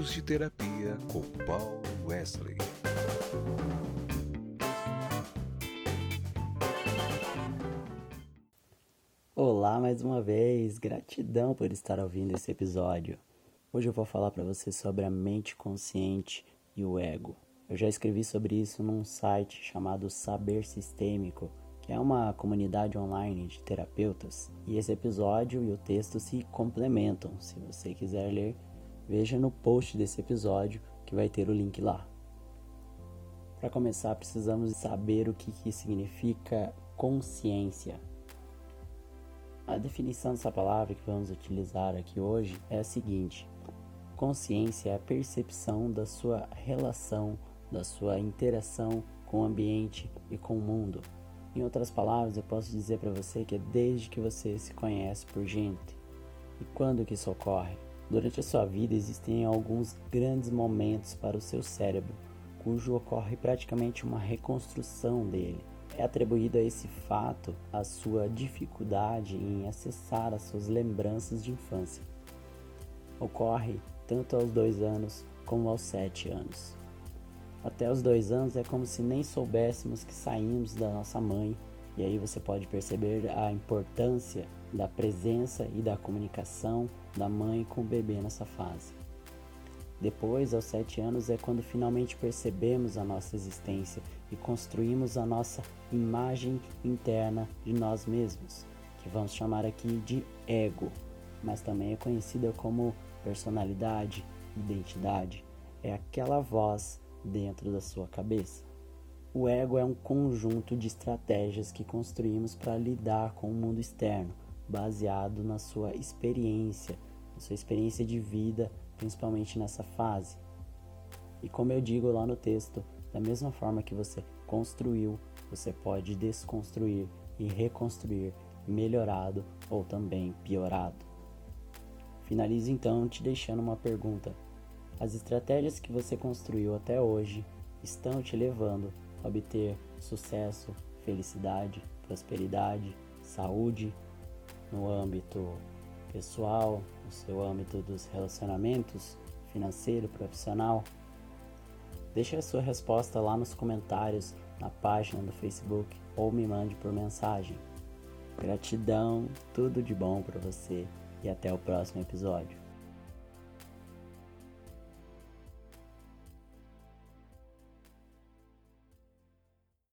Minutos de Terapia com Paul Wesley. Olá mais uma vez, gratidão por estar ouvindo esse episódio. Hoje eu vou falar para você sobre a mente consciente e o ego. Eu já escrevi sobre isso num site chamado Saber Sistêmico, que é uma comunidade online de terapeutas, e esse episódio e o texto se complementam. Se você quiser ler, veja no post desse episódio que vai ter o link lá. Para começar, precisamos saber o que, que significa consciência. A definição dessa palavra que vamos utilizar aqui hoje é a seguinte: consciência é a percepção da sua relação, da sua interação com o ambiente e com o mundo. Em outras palavras, eu posso dizer para você que é desde que você se conhece por gente. E quando que isso ocorre? Durante a sua vida existem alguns grandes momentos para o seu cérebro, cujo ocorre praticamente uma reconstrução dele. É atribuído a esse fato a sua dificuldade em acessar as suas lembranças de infância. Ocorre tanto aos dois anos como aos sete anos. Até os dois anos é como se nem soubéssemos que saímos da nossa mãe, e aí você pode perceber a importância da presença e da comunicação da mãe com o bebê nessa fase. Depois, aos sete anos, é quando finalmente percebemos a nossa existência e construímos a nossa imagem interna de nós mesmos, que vamos chamar aqui de ego, mas também é conhecida como personalidade, identidade. É aquela voz dentro da sua cabeça. O ego é um conjunto de estratégias que construímos para lidar com o mundo externo, baseado na sua experiência, na sua experiência de vida, principalmente nessa fase. E como eu digo lá no texto, da mesma forma que você construiu, você pode desconstruir e reconstruir, melhorado ou também piorado. Finalizo então te deixando uma pergunta: as estratégias que você construiu até hoje estão te levando obter sucesso, felicidade, prosperidade, saúde no âmbito pessoal, no seu âmbito dos relacionamentos, financeiro, profissional? Deixe a sua resposta lá nos comentários na página do Facebook ou me mande por mensagem. Gratidão, tudo de bom para você e até o próximo episódio.